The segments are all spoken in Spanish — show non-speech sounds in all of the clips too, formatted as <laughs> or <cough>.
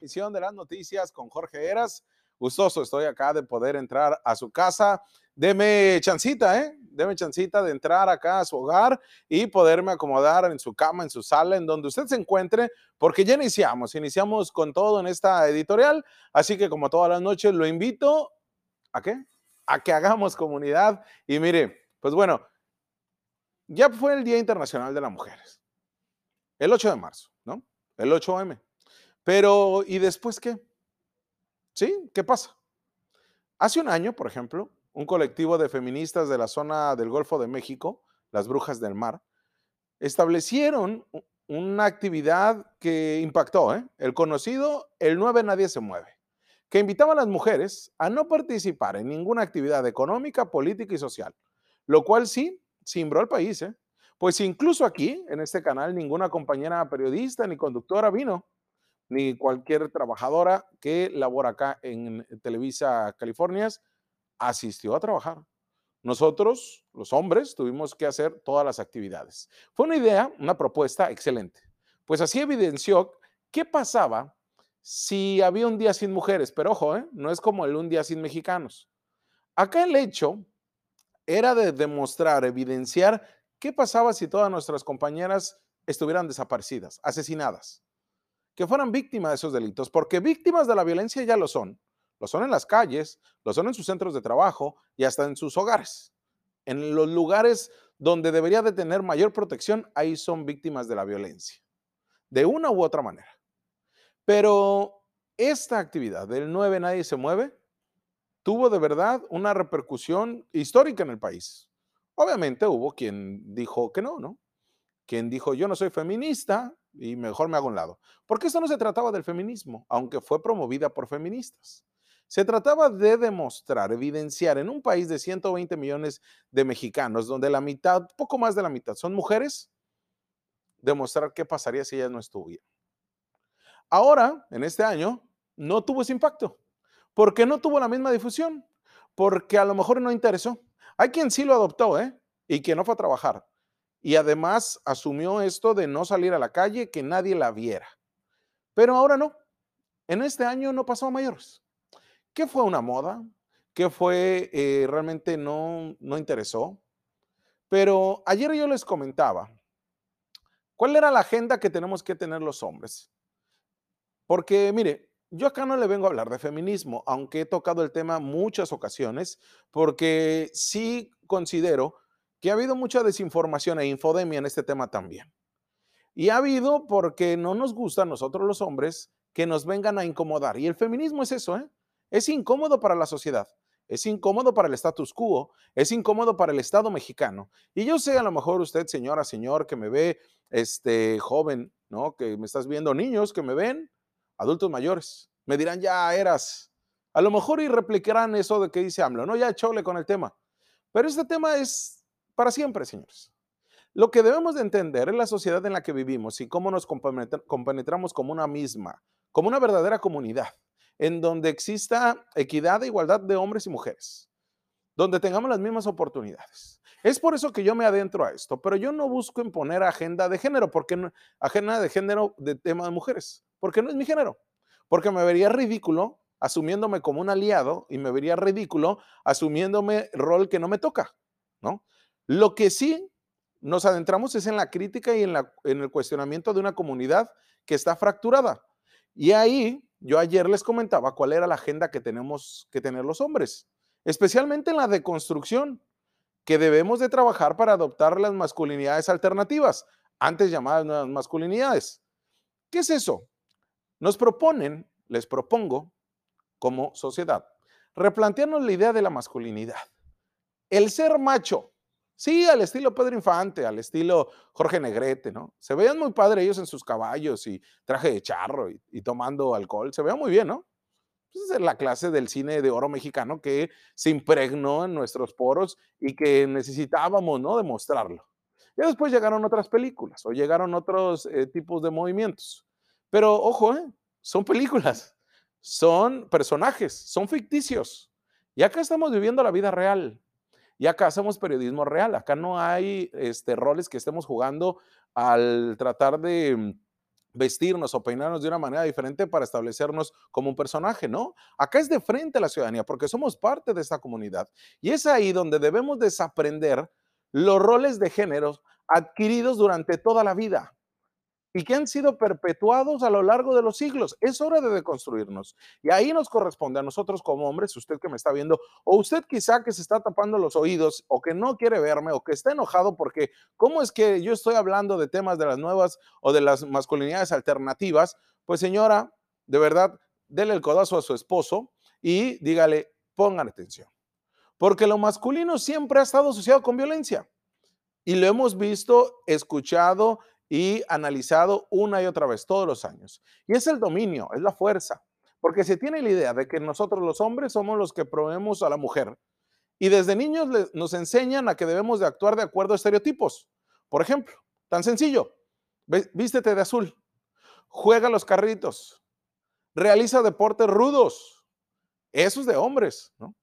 Edición de las noticias con Jorge Eras. Gustoso estoy acá de poder entrar a su casa. Deme chancita, ¿eh? Deme chancita de entrar acá a su hogar y poderme acomodar en su cama, en su sala, en donde usted se encuentre, porque ya iniciamos, iniciamos con todo en esta editorial. Así que como todas las noches, lo invito a qué? A que hagamos comunidad. Y mire, pues bueno, ya fue el Día Internacional de las Mujeres, el 8 de marzo, ¿no? El 8M. Pero, ¿y después qué? ¿Sí? ¿Qué pasa? Hace un año, por ejemplo, un colectivo de feministas de la zona del Golfo de México, las Brujas del Mar, establecieron una actividad que impactó, ¿eh? el conocido El 9 Nadie se mueve, que invitaba a las mujeres a no participar en ninguna actividad económica, política y social, lo cual sí cimbró al país, ¿eh? pues incluso aquí, en este canal, ninguna compañera periodista ni conductora vino ni cualquier trabajadora que labora acá en Televisa California asistió a trabajar. Nosotros, los hombres, tuvimos que hacer todas las actividades. Fue una idea, una propuesta excelente. Pues así evidenció qué pasaba si había un día sin mujeres, pero ojo, ¿eh? no es como el un día sin mexicanos. Acá el hecho era de demostrar, evidenciar qué pasaba si todas nuestras compañeras estuvieran desaparecidas, asesinadas que fueran víctimas de esos delitos, porque víctimas de la violencia ya lo son. Lo son en las calles, lo son en sus centros de trabajo y hasta en sus hogares. En los lugares donde debería de tener mayor protección, ahí son víctimas de la violencia, de una u otra manera. Pero esta actividad del 9 Nadie se mueve tuvo de verdad una repercusión histórica en el país. Obviamente hubo quien dijo que no, ¿no? Quien dijo yo no soy feminista, y mejor me hago un lado. Porque esto no se trataba del feminismo, aunque fue promovida por feministas. Se trataba de demostrar, evidenciar en un país de 120 millones de mexicanos, donde la mitad, poco más de la mitad, son mujeres, demostrar qué pasaría si ellas no estuvieran. Ahora, en este año, no tuvo ese impacto. ¿Por qué no tuvo la misma difusión? Porque a lo mejor no interesó. Hay quien sí lo adoptó, ¿eh? Y que no fue a trabajar y además asumió esto de no salir a la calle, que nadie la viera. Pero ahora no. En este año no pasó a mayores. ¿Qué fue una moda? ¿Qué fue eh, realmente no, no interesó? Pero ayer yo les comentaba, ¿cuál era la agenda que tenemos que tener los hombres? Porque mire, yo acá no le vengo a hablar de feminismo, aunque he tocado el tema muchas ocasiones, porque sí considero que ha habido mucha desinformación e infodemia en este tema también. Y ha habido porque no nos gusta a nosotros los hombres que nos vengan a incomodar. Y el feminismo es eso, ¿eh? Es incómodo para la sociedad, es incómodo para el status quo, es incómodo para el Estado mexicano. Y yo sé, a lo mejor usted, señora, señor, que me ve, este joven, ¿no? Que me estás viendo, niños que me ven, adultos mayores, me dirán, ya eras. A lo mejor y replicarán eso de que dice AMLO, no, ya chole con el tema. Pero este tema es para siempre, señores. Lo que debemos de entender es la sociedad en la que vivimos y cómo nos compenetramos como una misma, como una verdadera comunidad, en donde exista equidad e igualdad de hombres y mujeres, donde tengamos las mismas oportunidades. Es por eso que yo me adentro a esto, pero yo no busco imponer agenda de género, porque no, agenda de género de tema de mujeres, porque no es mi género, porque me vería ridículo asumiéndome como un aliado y me vería ridículo asumiéndome rol que no me toca, ¿no? Lo que sí nos adentramos es en la crítica y en, el cuestionamiento de una comunidad que está fracturada. Y ahí yo ayer les comentaba cuál era la agenda que tenemos que tener los hombres, especialmente en la deconstrucción, que debemos de trabajar para adoptar las masculinidades alternativas, antes llamadas nuevas masculinidades. ¿Qué es eso? Nos proponen, les propongo, como sociedad, replantearnos la idea de la masculinidad. El ser macho, Sí, al estilo Pedro Infante, al estilo Jorge Negrete, ¿no? Se veían muy padre ellos en sus caballos y traje de charro y, tomando alcohol. Se veía muy bien, ¿no? Pues, es la clase del cine de oro mexicano que se impregnó en nuestros poros y que necesitábamos, ¿no? Demostrarlo. Y después llegaron otras películas o llegaron otros eh, tipos de movimientos. Pero ojo, ¿eh? son películas, son personajes, son ficticios. Y acá estamos viviendo la vida real. Y acá hacemos periodismo real, acá no hay este, roles que estemos jugando al tratar de vestirnos o peinarnos de una manera diferente para establecernos como un personaje, ¿no? Acá es de frente a la ciudadanía porque somos parte de esta comunidad. Y es ahí donde debemos desaprender los roles de género adquiridos durante toda la vida y que han sido perpetuados a lo largo de los siglos. Es hora de deconstruirnos. Y ahí nos corresponde a nosotros como hombres, usted que me está viendo, o usted quizá que se está tapando los oídos, o que no quiere verme, o que está enojado porque, ¿cómo es que yo estoy hablando de temas de las nuevas o de las masculinidades alternativas? Pues señora, de verdad, dele el codazo a su esposo y dígale, pongan atención. Porque lo masculino siempre ha estado asociado con violencia. Y lo hemos visto, escuchado y analizado una y otra vez todos los años. Y es el dominio, es la fuerza, porque se tiene la idea de que nosotros los hombres somos los que proveemos a la mujer. Y desde niños nos enseñan a que debemos de actuar de acuerdo a estereotipos. Por ejemplo, tan sencillo, vístete de azul, juega los carritos, realiza deportes rudos. Eso es de hombres, ¿no?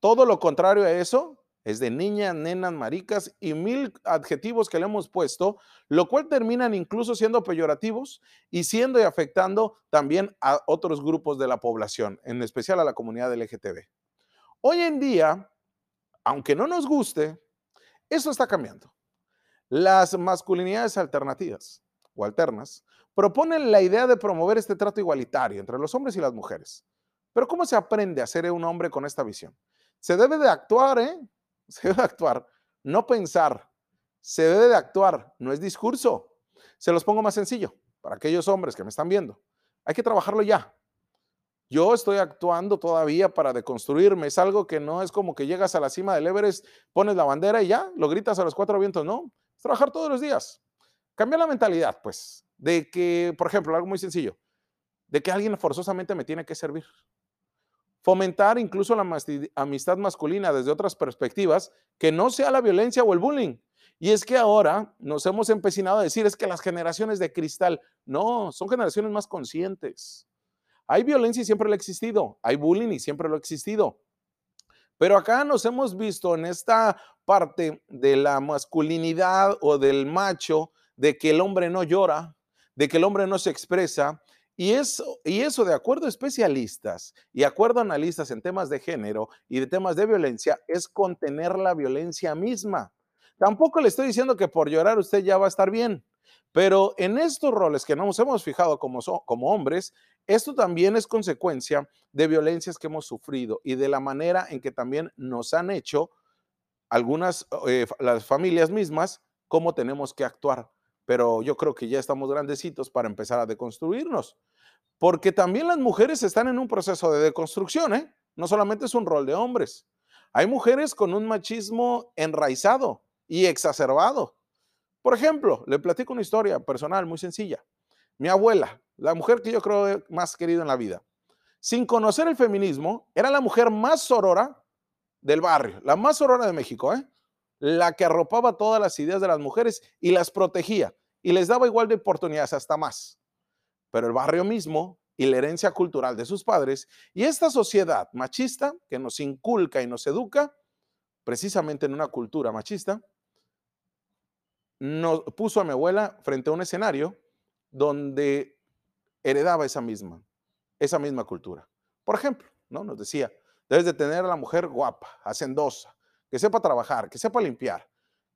Todo lo contrario a eso es de niñas, nenas, maricas y mil adjetivos que le hemos puesto, lo cual terminan incluso siendo peyorativos y siendo y afectando también a otros grupos de la población, en especial a la comunidad LGTB. Hoy en día, aunque no nos guste, eso está cambiando. Las masculinidades alternativas o alternas proponen la idea de promover este trato igualitario entre los hombres y las mujeres. Pero ¿cómo se aprende a ser un hombre con esta visión? Se debe de actuar, ¿eh? <laughs> se debe actuar, no pensar, se debe de actuar, no es discurso. Se los pongo más sencillo, para aquellos hombres que me están viendo. Hay que trabajarlo ya. Yo estoy actuando todavía para deconstruirme. Es algo que no es como que llegas a la cima del Everest, pones la bandera y ya, lo gritas a los cuatro vientos. No, es trabajar todos los días. Cambia la mentalidad, pues, de que, por ejemplo, algo muy sencillo, de que alguien forzosamente me tiene que servir fomentar incluso la amistad masculina desde otras perspectivas, que no sea la violencia o el bullying. Y es que ahora nos hemos empecinado a decir, es que las generaciones de cristal, no, son generaciones más conscientes. Hay violencia y siempre lo ha existido, hay bullying y siempre lo ha existido. Pero acá nos hemos visto en esta parte de la masculinidad o del macho, de que el hombre no llora, de que el hombre no se expresa, y eso, y eso, de acuerdo a especialistas y acuerdo a analistas en temas de género y de temas de violencia, es contener la violencia misma. Tampoco le estoy diciendo que por llorar usted ya va a estar bien, pero en estos roles que nos hemos fijado como, como hombres, esto también es consecuencia de violencias que hemos sufrido y de la manera en que también nos han hecho algunas, eh, las familias mismas, cómo tenemos que actuar pero yo creo que ya estamos grandecitos para empezar a deconstruirnos. Porque también las mujeres están en un proceso de deconstrucción, ¿eh? No solamente es un rol de hombres. Hay mujeres con un machismo enraizado y exacerbado. Por ejemplo, le platico una historia personal muy sencilla. Mi abuela, la mujer que yo creo más querida en la vida, sin conocer el feminismo, era la mujer más sorora del barrio, la más sorora de México, ¿eh? La que arropaba todas las ideas de las mujeres y las protegía y les daba igual de oportunidades, hasta más. Pero el barrio mismo y la herencia cultural de sus padres y esta sociedad machista que nos inculca y nos educa, precisamente en una cultura machista, nos puso a mi abuela frente a un escenario donde heredaba esa misma, esa misma cultura. Por ejemplo, ¿no? Nos decía, debes de tener a la mujer guapa, hacendosa, que sepa trabajar, que sepa limpiar,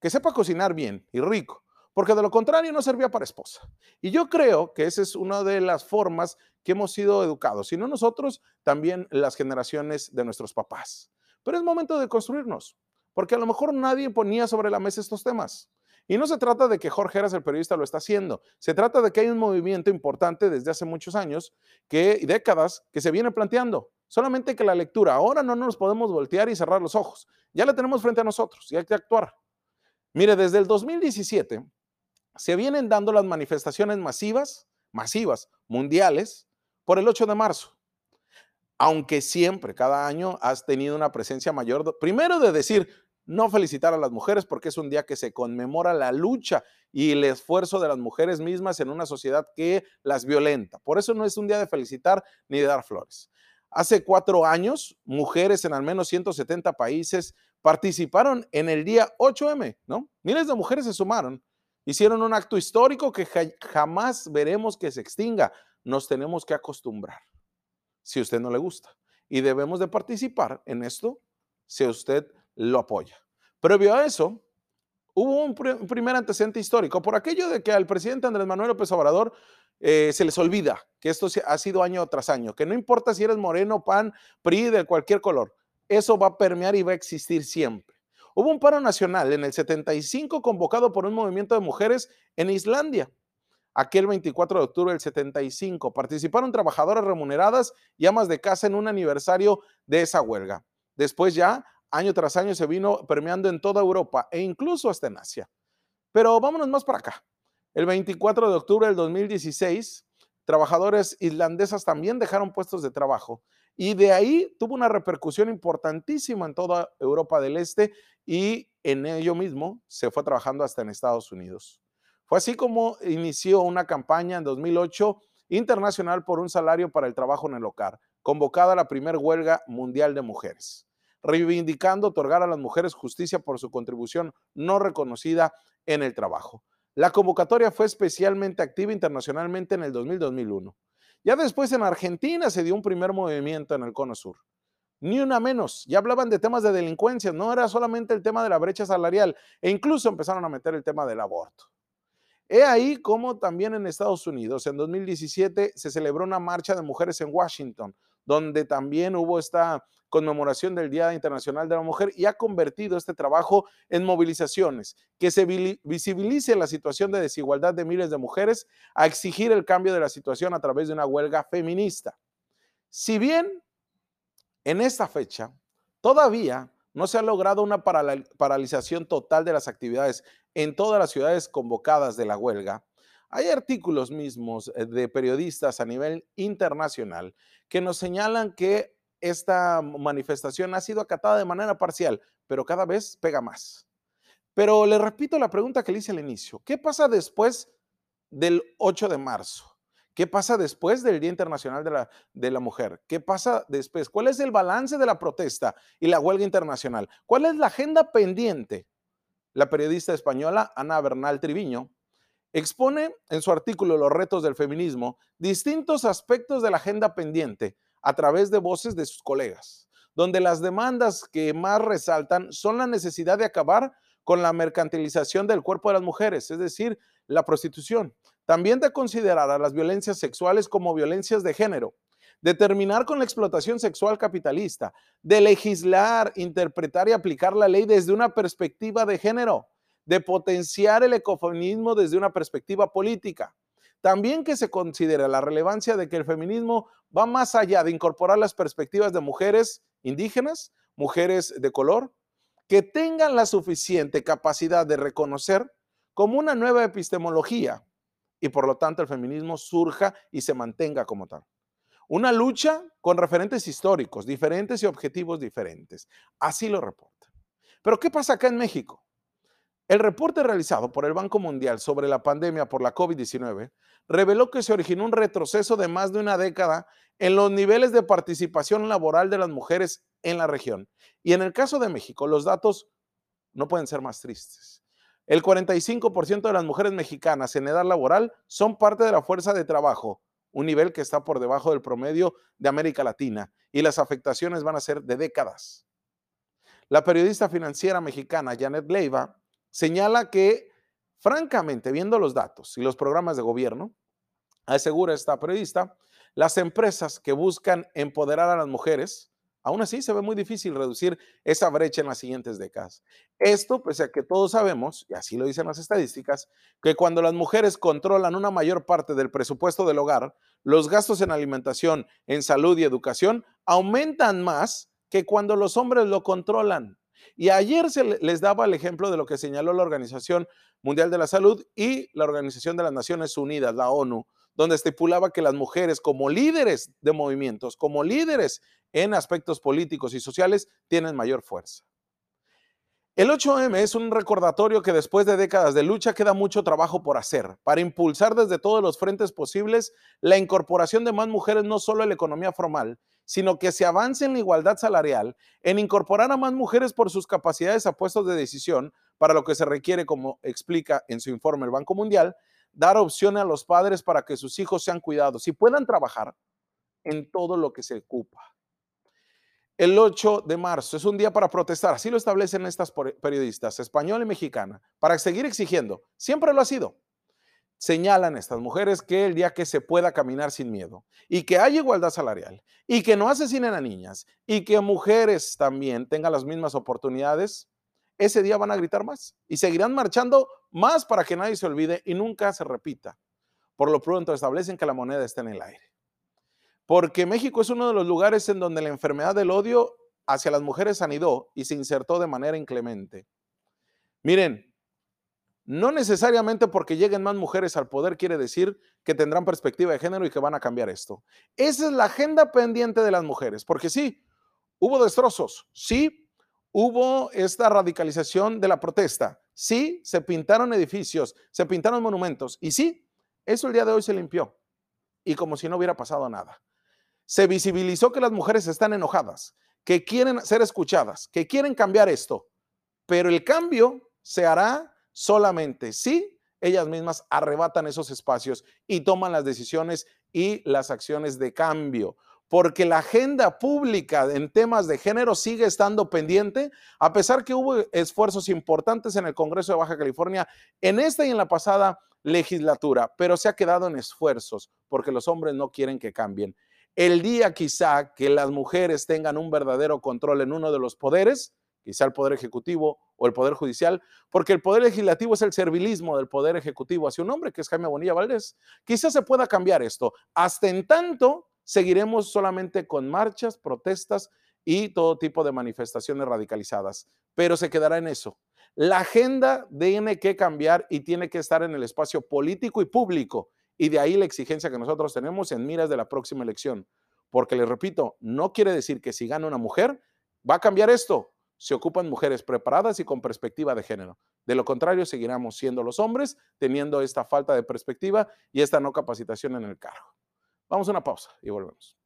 que sepa cocinar bien y rico, porque de lo contrario no servía para esposa. Y yo creo que esa es una de las formas que hemos sido educados, si no nosotros, también las generaciones de nuestros papás. Pero es momento de construirnos, porque a lo mejor nadie ponía sobre la mesa estos temas. Y no se trata de que Jorge Eras, el periodista, lo está haciendo. Se trata de que hay un movimiento importante desde hace muchos años, que décadas, que se viene planteando. Solamente que la lectura, ahora no nos podemos voltear y cerrar los ojos. Ya la tenemos frente a nosotros y hay que actuar. Mire, desde el 2017 se vienen dando las manifestaciones masivas, masivas, mundiales, por el 8 de marzo. Aunque siempre, cada año, has tenido una presencia mayor, primero de decir, no felicitar a las mujeres porque es un día que se conmemora la lucha y el esfuerzo de las mujeres mismas en una sociedad que las violenta. Por eso no es un día de felicitar ni de dar flores. Hace cuatro años, mujeres en al menos 170 países participaron en el día 8M, ¿no? Miles de mujeres se sumaron Hicieron un acto histórico que jamás veremos que se extinga. Nos tenemos que acostumbrar, si a usted no le gusta. Y debemos de participar en esto si usted lo apoya. Previo a eso, hubo un, primer antecedente histórico por aquello de que al presidente Andrés Manuel López Obrador eh, se les olvida que esto ha sido año tras año, que no importa si eres moreno, pan, PRI, de cualquier color, eso va a permear y va a existir siempre. Hubo un paro nacional en el 75 convocado por un movimiento de mujeres en Islandia. Aquel 24 de octubre del 75 participaron trabajadoras remuneradas y amas de casa en un aniversario de esa huelga. Después ya, año tras año, se vino permeando en toda Europa e incluso hasta en Asia. Pero vámonos más para acá. El 24 de octubre del 2016, trabajadores islandesas también dejaron puestos de trabajo y de ahí tuvo una repercusión importantísima en toda Europa del Este y en ello mismo se fue trabajando hasta en Estados Unidos. Fue así como inició una campaña en 2008 internacional por un salario para el trabajo en el hogar, convocada la primera huelga mundial de mujeres, reivindicando otorgar a las mujeres justicia por su contribución no reconocida en el trabajo. La convocatoria fue especialmente activa internacionalmente en el 2000-2001. Ya después en Argentina se dio un primer movimiento en el Cono Sur. Ni una menos. Ya hablaban de temas de delincuencia, no era solamente el tema de la brecha salarial, e incluso empezaron a meter el tema del aborto. He ahí como también en Estados Unidos, en 2017, se celebró una marcha de mujeres en Washington, donde también hubo esta conmemoración del Día Internacional de la Mujer y ha convertido este trabajo en movilizaciones, que se visibilice la situación de desigualdad de miles de mujeres, a exigir el cambio de la situación a través de una huelga feminista. Si bien en esta fecha todavía no se ha logrado una paralización total de las actividades en todas las ciudades convocadas de la huelga, hay artículos mismos eh, de periodistas a nivel internacional que nos señalan que esta manifestación ha sido acatada de manera parcial, pero cada vez pega más. Pero le repito la pregunta que le hice al inicio. ¿Qué pasa después del 8 de marzo? ¿Qué pasa después del Día Internacional de la, de la, Mujer? ¿Qué pasa después? ¿Cuál es el balance de la protesta y la huelga internacional? ¿Cuál es la agenda pendiente? La periodista española Ana Bernal Triviño expone en su artículo Los retos del feminismo distintos aspectos de la agenda pendiente a través de voces de sus colegas, donde las demandas que más resaltan son la necesidad de acabar con la mercantilización del cuerpo de las mujeres, es decir, la prostitución. También de considerar a las violencias sexuales como violencias de género, de terminar con la explotación sexual capitalista, de legislar, interpretar y aplicar la ley desde una perspectiva de género, de potenciar el ecofeminismo desde una perspectiva política, también que se considere la relevancia de que el feminismo va más allá de incorporar las perspectivas de mujeres indígenas, mujeres de color, que tengan la suficiente capacidad de reconocer como una nueva epistemología y por lo tanto el feminismo surja y se mantenga como tal. Una lucha con referentes históricos diferentes y objetivos diferentes. Así lo reporta. Pero ¿qué pasa acá en México? El reporte realizado por el Banco Mundial sobre la pandemia por la COVID-19 reveló que se originó un retroceso de más de una década en los niveles de participación laboral de las mujeres en la región. Y en el caso de México, los datos no pueden ser más tristes. El 45% de las mujeres mexicanas en edad laboral son parte de la fuerza de trabajo, un nivel que está por debajo del promedio de América Latina, y las afectaciones van a ser de décadas. La periodista financiera mexicana Janet Leiva señala que, francamente, viendo los datos y los programas de gobierno, asegura esta periodista, las empresas que buscan empoderar a las mujeres, aún así se ve muy difícil reducir esa brecha en las siguientes décadas. Esto, pese a que todos sabemos, y así lo dicen las estadísticas, que cuando las mujeres controlan una mayor parte del presupuesto del hogar, los gastos en alimentación, en salud y educación aumentan más que cuando los hombres lo controlan. Y ayer se les daba el ejemplo de lo que señaló la Organización Mundial de la Salud y la Organización de las Naciones Unidas, la ONU, donde estipulaba que las mujeres como líderes de movimientos, como líderes en aspectos políticos y sociales, tienen mayor fuerza. El 8M es un recordatorio que después de décadas de lucha queda mucho trabajo por hacer para impulsar desde todos los frentes posibles la incorporación de más mujeres no solo en la economía formal, sino que se avance en la igualdad salarial, en incorporar a más mujeres por sus capacidades a puestos de decisión, para lo que se requiere, como explica en su informe el Banco Mundial, dar opciones a los padres para que sus hijos sean cuidados y puedan trabajar en todo lo que se ocupa. El 8 de marzo es un día para protestar, así lo establecen estas periodistas, española y mexicana, para seguir exigiendo, siempre lo ha sido. Señalan estas mujeres que el día que se pueda caminar sin miedo y que haya igualdad salarial y que no asesinen a niñas y que mujeres también tengan las mismas oportunidades, ese día van a gritar más y seguirán marchando más para que nadie se olvide y nunca se repita. Por lo pronto establecen que la moneda está en el aire porque México es uno de los lugares en donde la enfermedad del odio hacia las mujeres anidó y se insertó de manera inclemente. Miren, no necesariamente porque lleguen más mujeres al poder quiere decir que tendrán perspectiva de género y que van a cambiar esto. Esa es la agenda pendiente de las mujeres, porque sí, hubo destrozos, sí, hubo esta radicalización de la protesta, sí, se pintaron edificios, se pintaron monumentos y sí, eso el día de hoy se limpió y como si no hubiera pasado nada se visibilizó que las mujeres están enojadas, que quieren ser escuchadas, que quieren cambiar esto, pero el cambio se hará solamente si ellas mismas arrebatan esos espacios y toman las decisiones y las acciones de cambio. Porque la agenda pública en temas de género sigue estando pendiente, a pesar que hubo esfuerzos importantes en el Congreso de Baja California en esta y en la pasada legislatura, pero se ha quedado en esfuerzos porque los hombres no quieren que cambien. El día quizá que las mujeres tengan un verdadero control en uno de los poderes, quizá el Poder Ejecutivo o el Poder Judicial, porque el Poder Legislativo es el servilismo del Poder Ejecutivo hacia un hombre que es Jaime Bonilla Valdés. Quizá se pueda cambiar esto. Hasta en tanto, seguiremos solamente con marchas, protestas y todo tipo de manifestaciones radicalizadas, pero se quedará en eso. La agenda tiene que cambiar y tiene que estar en el espacio político y público y de ahí la exigencia que nosotros tenemos en miras de la próxima elección. Porque les repito, no quiere decir que si gana una mujer, va a cambiar esto. Se ocupan mujeres preparadas y con perspectiva de género. De lo contrario, seguiremos siendo los hombres teniendo esta falta de perspectiva y esta no capacitación en el cargo. Vamos a una pausa y volvemos.